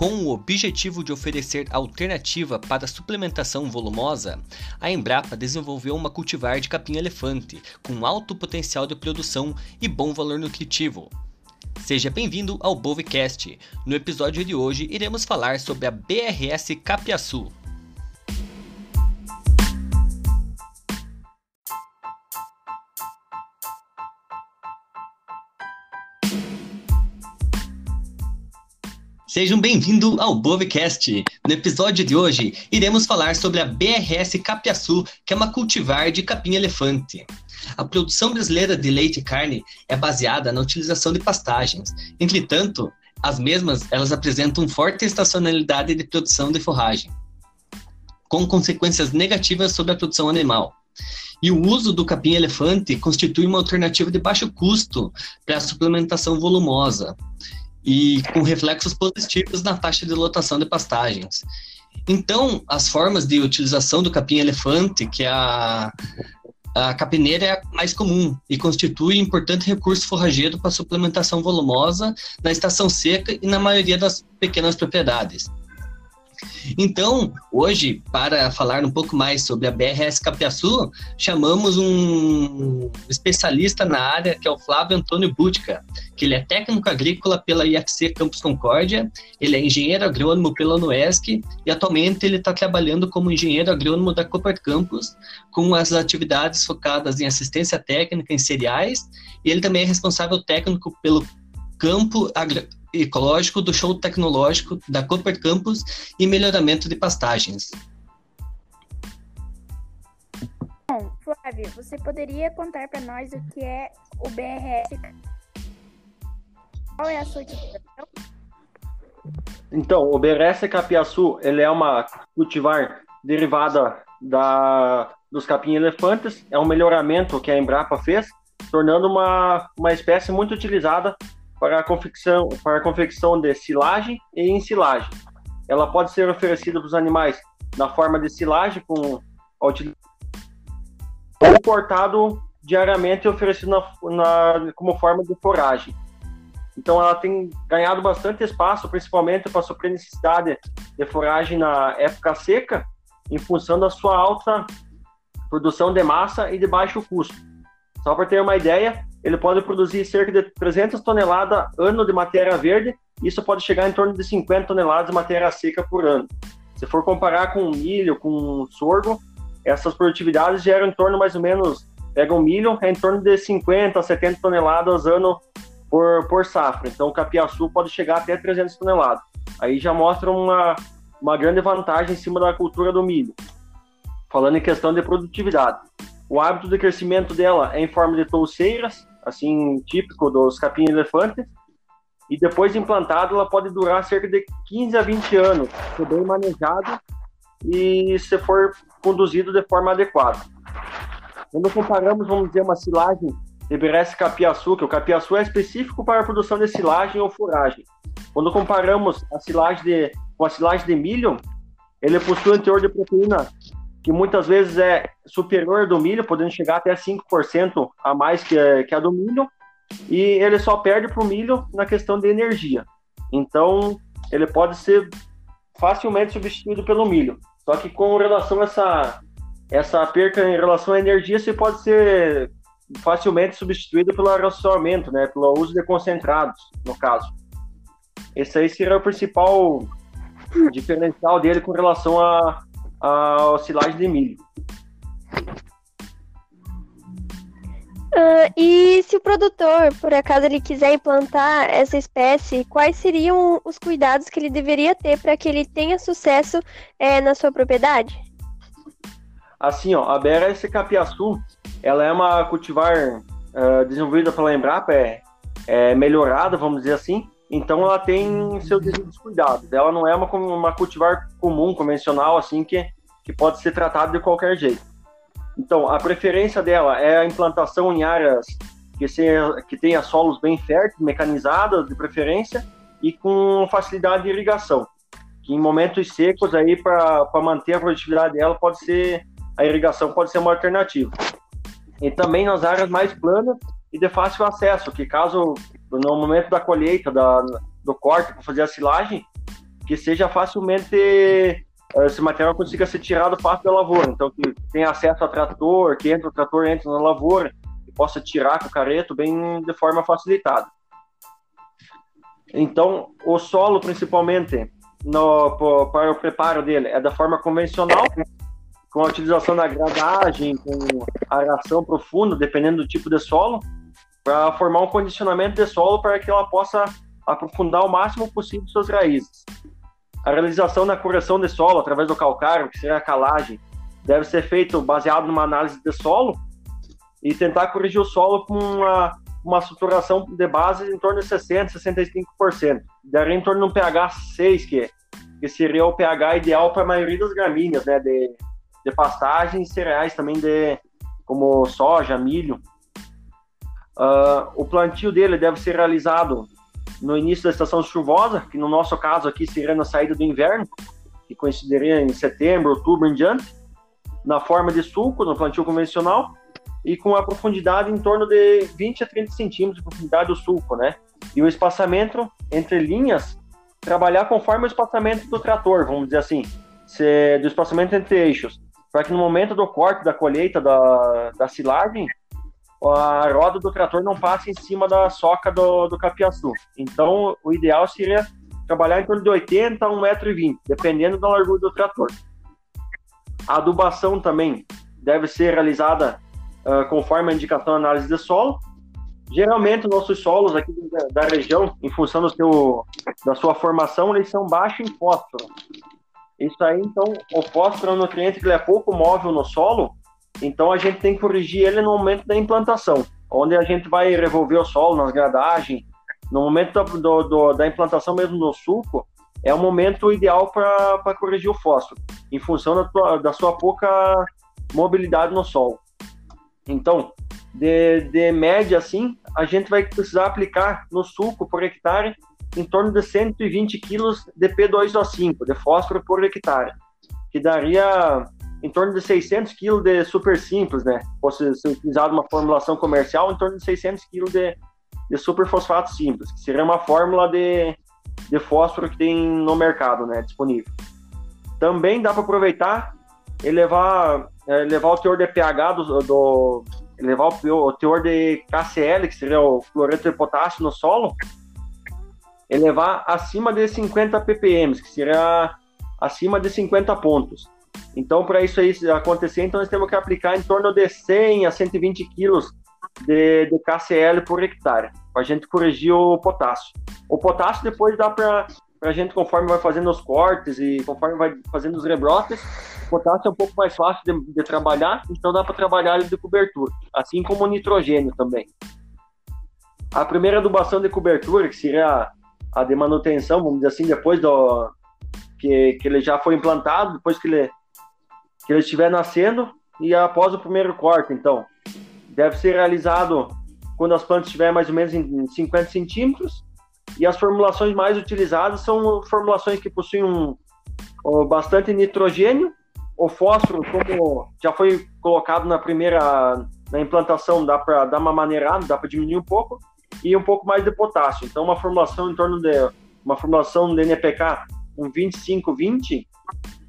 Com o objetivo de oferecer alternativa para a suplementação volumosa, a Embrapa desenvolveu uma cultivar de capim-elefante com alto potencial de produção e bom valor nutritivo. Seja bem-vindo ao Bovecast. No episódio de hoje iremos falar sobre a BRS Capiaçu. Sejam bem-vindos ao Bovecast. No episódio de hoje, iremos falar sobre a BRS Capiaçu, que é uma cultivar de capim-elefante. A produção brasileira de leite e carne é baseada na utilização de pastagens. Entretanto, as mesmas elas apresentam forte estacionalidade de produção de forragem, com consequências negativas sobre a produção animal. E o uso do capim-elefante constitui uma alternativa de baixo custo para a suplementação volumosa e com reflexos positivos na taxa de lotação de pastagens. Então, as formas de utilização do capim-elefante, que é a, a capineira é a mais comum e constitui importante recurso forrageiro para suplementação volumosa na estação seca e na maioria das pequenas propriedades. Então, hoje, para falar um pouco mais sobre a BRS Capiaçu, chamamos um especialista na área, que é o Flávio Antônio Bútica, que ele é técnico agrícola pela IFC Campus Concórdia, ele é engenheiro agrônomo pela UNESC e atualmente ele está trabalhando como engenheiro agrônomo da Cooper Campus, com as atividades focadas em assistência técnica em cereais, e ele também é responsável técnico pelo campo ecológico do show tecnológico da Cooper Campus e melhoramento de pastagens. Bom, Flávio, você poderia contar para nós o que é o BRS? Qual é a sua utilização? Então, o BRS Capiaçu, ele é uma cultivar derivada da, dos capim-elefantes, é um melhoramento que a Embrapa fez, tornando uma, uma espécie muito utilizada para a confecção, para a confecção de silagem e ensilagem. Ela pode ser oferecida para os animais na forma de silagem com ou cortado diariamente e oferecido na, na, como forma de foragem. Então ela tem ganhado bastante espaço, principalmente para suprir necessidade de foragem na época seca, em função da sua alta produção de massa e de baixo custo. Só para ter uma ideia, ele pode produzir cerca de 300 toneladas ano de matéria verde, isso pode chegar em torno de 50 toneladas de matéria seca por ano. Se for comparar com milho, com sorgo, essas produtividades geram em torno mais ou menos, pega um milho, é em torno de 50 70 toneladas ano por, por safra. Então o capiaçu pode chegar até 300 toneladas. Aí já mostra uma, uma grande vantagem em cima da cultura do milho. Falando em questão de produtividade. O hábito de crescimento dela é em forma de touceiras, assim, típico dos capim-elefantes. E depois de implantado, ela pode durar cerca de 15 a 20 anos, se bem manejado e se for conduzido de forma adequada. Quando comparamos, vamos dizer, uma silagem de Beresse capiaçu, que o capiaçu é específico para a produção de silagem ou furagem. Quando comparamos a silagem de, com a silagem de milho, ele possui um teor de proteína que muitas vezes é superior do milho, podendo chegar até 5% a mais que, que a do milho, e ele só perde para o milho na questão de energia. Então, ele pode ser facilmente substituído pelo milho. Só que com relação a essa, essa perca em relação à energia, você pode ser facilmente substituído pelo arroçamento, né, pelo uso de concentrados, no caso. Esse aí seria o principal diferencial dele com relação a, a silagem de milho. Uh, e se o produtor, por acaso, ele quiser implantar essa espécie, quais seriam os cuidados que ele deveria ter para que ele tenha sucesso é, na sua propriedade? Assim, ó, a BRS Capiaçu, ela é uma cultivar uh, desenvolvida pela Embrapa, é, é melhorada, vamos dizer assim, então ela tem seus devidos cuidados. Ela não é uma, uma cultivar comum, convencional, assim, que, que pode ser tratada de qualquer jeito. Então, a preferência dela é a implantação em áreas que, se, que tenha solos bem férteis, mecanizadas de preferência, e com facilidade de irrigação. Que em momentos secos, aí para manter a produtividade dela, pode ser a irrigação pode ser uma alternativa. E também nas áreas mais planas e de fácil acesso, que caso no momento da colheita, da, do corte para fazer a silagem, que seja facilmente esse material consiga ser tirado fácil da lavoura. Então, que tenha acesso a trator, que entre o trator entre na lavoura, que possa tirar com o careto bem de forma facilitada. Então, o solo, principalmente, no, para o preparo dele, é da forma convencional, com a utilização da gradagem, com aração profunda, dependendo do tipo de solo, para formar um condicionamento de solo para que ela possa aprofundar o máximo possível suas raízes. A realização da correção de solo através do calcário, que seria a calagem, deve ser feito baseado numa análise de solo e tentar corrigir o solo com uma, uma saturação de base em torno de 60%, 65%. Daria em torno de um pH 6, que, que seria o pH ideal para a maioria das gramíneas, né, de, de e cereais também, de, como soja, milho. Uh, o plantio dele deve ser realizado no início da estação chuvosa, que no nosso caso aqui seria na saída do inverno, que coincidiria em setembro, outubro em diante, na forma de sulco, no plantio convencional, e com a profundidade em torno de 20 a 30 centímetros de profundidade do sulco, né? E o espaçamento entre linhas, trabalhar conforme o espaçamento do trator, vamos dizer assim, se, do espaçamento entre eixos, para que no momento do corte, da colheita, da, da silagem, a roda do trator não passe em cima da soca do, do capiaçu. Então, o ideal seria trabalhar em torno de 80 a 1,20m, dependendo da largura do trator. A adubação também deve ser realizada uh, conforme a indicação da análise de solo. Geralmente, nossos solos aqui da, da região, em função do seu, da sua formação, eles são baixos em fósforo. Isso aí, então, o fósforo é um nutriente que é pouco móvel no solo, então a gente tem que corrigir ele no momento da implantação, onde a gente vai revolver o solo nas gradagens. No momento do, do, da implantação mesmo no suco, é o momento ideal para corrigir o fósforo, em função da, tua, da sua pouca mobilidade no solo. Então, de, de média assim, a gente vai precisar aplicar no suco por hectare em torno de 120 kg de P2O5, de fósforo por hectare, que daria em torno de 600 kg de super simples, né? Fosse ser utilizado uma formulação comercial, em torno de 600 kg de, de super fosfato simples, que seria uma fórmula de, de fósforo que tem no mercado, né? Disponível. Também dá para aproveitar e levar, é, o teor de pH do, do levar o, o teor de KCl, que seria o cloreto de potássio no solo, e levar acima de 50 ppm, que seria acima de 50 pontos. Então, para isso aí acontecer, então nós temos que aplicar em torno de 100 a 120 quilos de, de KCl por hectare, para a gente corrigir o potássio. O potássio depois dá para a gente, conforme vai fazendo os cortes e conforme vai fazendo os rebrotes, o potássio é um pouco mais fácil de, de trabalhar, então dá para trabalhar ele de cobertura, assim como o nitrogênio também. A primeira adubação de cobertura, que seria a, a de manutenção, vamos dizer assim, depois do que, que ele já foi implantado, depois que ele que ele estiver nascendo e após o primeiro corte, então. Deve ser realizado quando as plantas estiverem mais ou menos em 50 centímetros. E as formulações mais utilizadas são formulações que possuem um, um, bastante nitrogênio. O fósforo, como já foi colocado na primeira na implantação, dá para dar uma maneirada, dá para diminuir um pouco. E um pouco mais de potássio. Então, uma formulação em torno de uma formulação de NPK um 25-20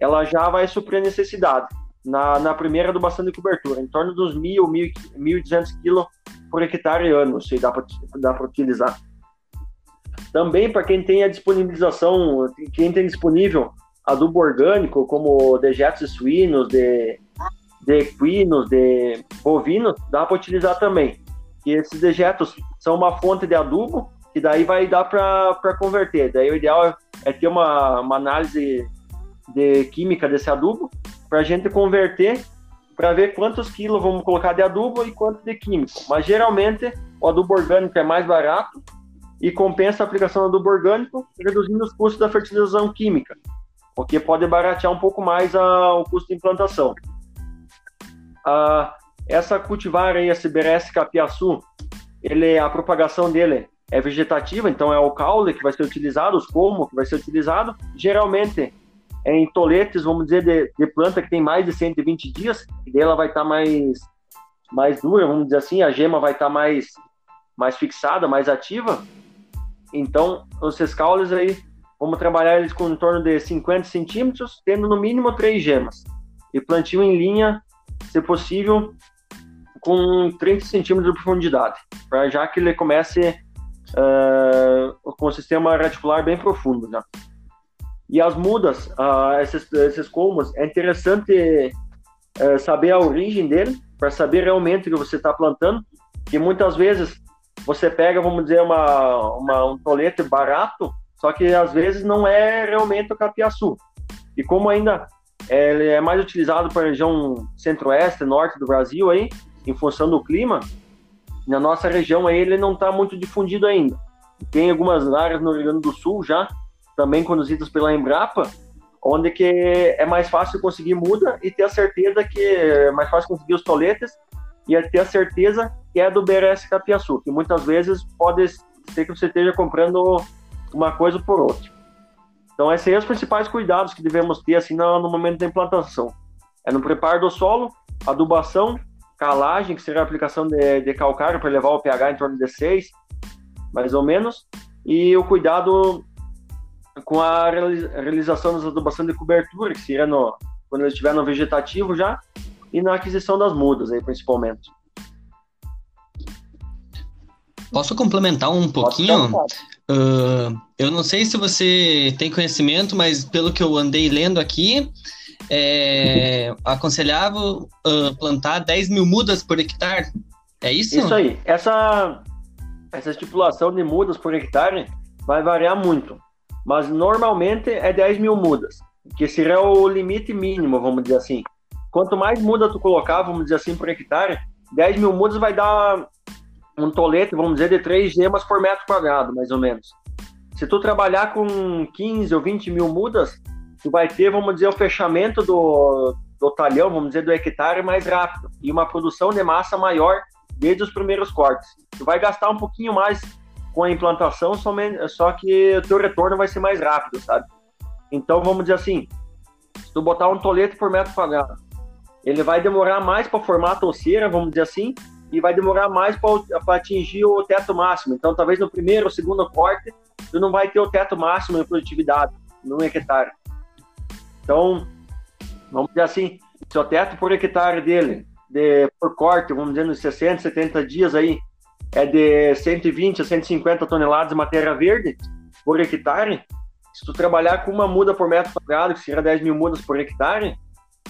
ela já vai suprir a necessidade na, na primeira adubação de cobertura, em torno dos 1.000, 1.200 quilos por hectare ano, se dá para utilizar. Também para quem tem a disponibilização, quem tem disponível adubo orgânico, como dejetos suínos, de, de equinos, de bovinos, dá para utilizar também. E esses dejetos são uma fonte de adubo que daí vai dar para converter. Daí o ideal é, é ter uma, uma análise de química desse adubo para a gente converter para ver quantos quilos vamos colocar de adubo e quanto de químico. Mas geralmente o adubo orgânico é mais barato e compensa a aplicação do adubo orgânico, reduzindo os custos da fertilização química, o que pode baratear um pouco mais a, o custo de implantação. essa cultivar aí, a CBRS capiaçu, ele, a propagação dele é vegetativa, então é o caule que vai ser utilizado, os colmos que vai ser utilizado. Geralmente em toletes, vamos dizer, de, de, planta que tem mais de 120 dias, e daí ela vai estar tá mais, mais dura, vamos dizer assim, a gema vai estar tá mais, mais fixada, mais ativa. Então, os caules aí vamos trabalhar eles com em torno de 50 centímetros, tendo no mínimo três gemas. E plantio em linha, se possível, com 30 centímetros de profundidade, para já que ele comece uh, com o sistema reticular bem profundo. Já. E as mudas, uh, esses, esses colmos, é interessante uh, saber a origem dele, para saber realmente o que você está plantando, que muitas vezes você pega, vamos dizer, uma, uma, um tolete barato, só que às vezes não é realmente o capiaçu. E como ainda ele é mais utilizado para a região centro-oeste, norte do Brasil aí, em função do clima, na nossa região aí ele não está muito difundido ainda. Tem algumas áreas no Rio Grande do Sul já, também conduzidas pela Embrapa, onde que é mais fácil conseguir muda e ter a certeza que é mais fácil conseguir os toletes e ter a certeza que é do BRS Capiaçu, que muitas vezes pode ser que você esteja comprando uma coisa por outra. Então, esses são os principais cuidados que devemos ter assim no, momento da implantação. É no preparo do solo, adubação, calagem, que seria a aplicação de, de calcário para levar o pH em torno de 6, mais ou menos, e o cuidado com a realização das adubações de cobertura, que seria no, quando ele estiver no vegetativo já, e na aquisição das mudas, aí, principalmente. Posso complementar um pouquinho? Uh, eu não sei se você tem conhecimento, mas pelo que eu andei lendo aqui, é aconselhável uh, plantar 10 mil mudas por hectare. É isso? Isso aí. Essa, essa estipulação de mudas por hectare vai variar muito mas normalmente é 10 mil mudas, que seria o limite mínimo, vamos dizer assim. Quanto mais muda tu colocar, vamos dizer assim, por hectare, 10 mil mudas vai dar um tolete, vamos dizer, de 3 gemas por metro quadrado, mais ou menos. Se tu trabalhar com 15 ou 20 mil mudas, tu vai ter, vamos dizer, o fechamento do, do talhão, vamos dizer, do hectare mais rápido e uma produção de massa maior desde os primeiros cortes. Tu vai gastar um pouquinho mais com a implantação, só que o teu retorno vai ser mais rápido, sabe? Então, vamos dizer assim, se tu botar um tolete por metro quadrado, ele vai demorar mais para formar a touceira, vamos dizer assim, e vai demorar mais para atingir o teto máximo. Então, talvez no primeiro ou segundo corte, tu não vai ter o teto máximo em produtividade, no hectare. Então, vamos dizer assim, se o teto por hectare dele, de, por corte, vamos dizer, nos 60, 70 dias aí, é de 120 a 150 toneladas de matéria verde por hectare, se tu trabalhar com uma muda por metro quadrado, que seria 10 mil mudas por hectare,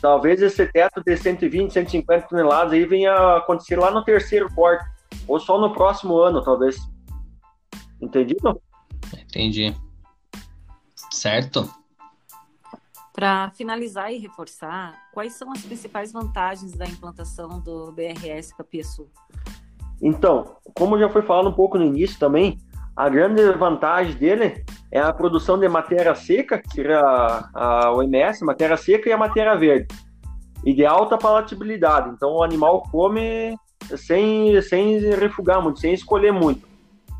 talvez esse teto de 120, 150 toneladas aí venha a acontecer lá no terceiro corte, ou só no próximo ano, talvez. Entendido? Entendi. Certo. Para finalizar e reforçar, quais são as principais vantagens da implantação do BRS Capiaçu? Então, como já foi falado um pouco no início também, a grande vantagem dele é a produção de matéria seca, que seria a, OMS, matéria seca e a matéria verde, e de alta palatabilidade. Então, o animal come sem, sem refugar muito, sem escolher muito.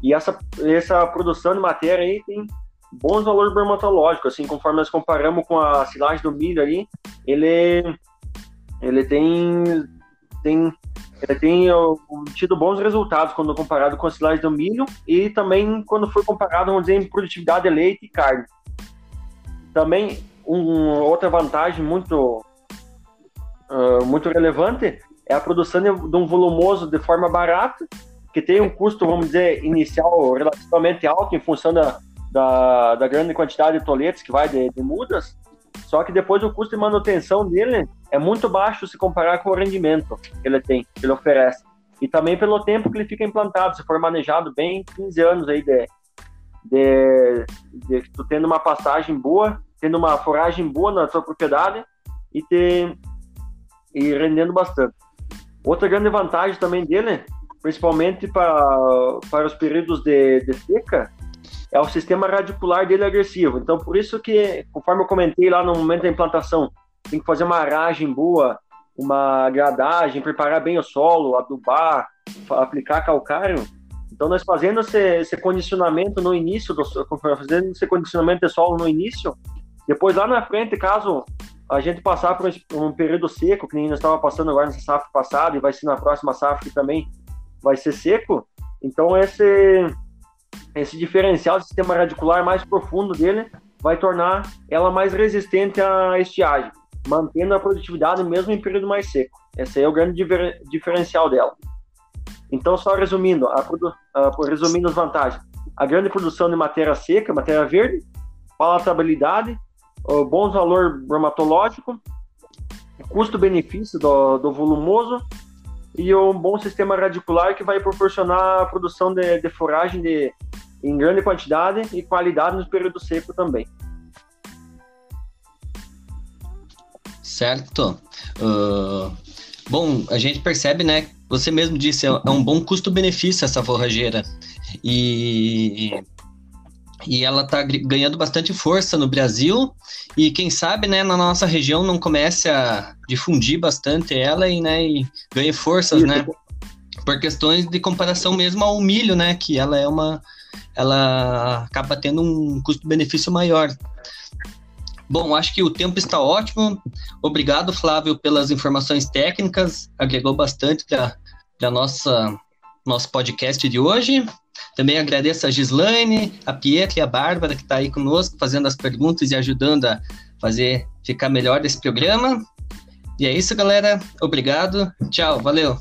E essa, essa produção de matéria aí tem bons valores dermatológicos, assim, conforme nós comparamos com a silagem do milho ali, ele, ele tem, tem tem tido bons resultados quando comparado com a silagem do milho e também quando foi comparado, vamos dizer, em produtividade de leite e carne. Também um, outra vantagem muito, uh, muito relevante é a produção de, de um volumoso de forma barata, que tem um custo, vamos dizer, inicial relativamente alto em função da, da, da grande quantidade de toletes que vai de, de mudas, só que depois o custo de manutenção dele é muito baixo se comparar com o rendimento que ele tem, que ele oferece. E também pelo tempo que ele fica implantado, se for manejado bem, 15 anos aí de, de, de tu tendo uma pastagem boa, tendo uma foragem boa na tua propriedade e, ter, e rendendo bastante. Outra grande vantagem também dele, principalmente para, para os períodos de, de seca, é o sistema radicular dele agressivo. Então, por isso que, conforme eu comentei lá no momento da implantação, tem que fazer uma aragem boa, uma gradagem, preparar bem o solo, adubar, aplicar calcário. Então, nós fazendo esse, esse condicionamento no início, do, fazendo esse condicionamento de solo no início, depois lá na frente, caso a gente passar por um período seco, que nem nós estava passando agora nessa safra passada, e vai ser na próxima safra que também vai ser seco, então esse esse diferencial, esse sistema radicular mais profundo dele, vai tornar ela mais resistente à estiagem, mantendo a produtividade mesmo em período mais seco. Esse é o grande difer diferencial dela. Então, só resumindo, a, a, resumindo as vantagens. A grande produção de matéria seca, matéria verde, palatabilidade, o bom valor bromatológico, custo-benefício do, do volumoso e um bom sistema radicular que vai proporcionar a produção de, de foragem de, em grande quantidade e qualidade no período seco também. Certo. Uh, bom, a gente percebe, né? Você mesmo disse, é, é um bom custo-benefício essa forrageira. E, e ela está ganhando bastante força no Brasil. E quem sabe, né, na nossa região não comece a difundir bastante ela e, né, e ganhe forças, né? Por questões de comparação mesmo ao milho, né? Que ela é uma. Ela acaba tendo um custo-benefício maior. Bom, acho que o tempo está ótimo. Obrigado, Flávio, pelas informações técnicas. Agregou bastante para nossa nosso podcast de hoje. Também agradeço a Gislaine, a Pietra e a Bárbara que está aí conosco, fazendo as perguntas e ajudando a fazer ficar melhor esse programa. E é isso, galera. Obrigado. Tchau. Valeu.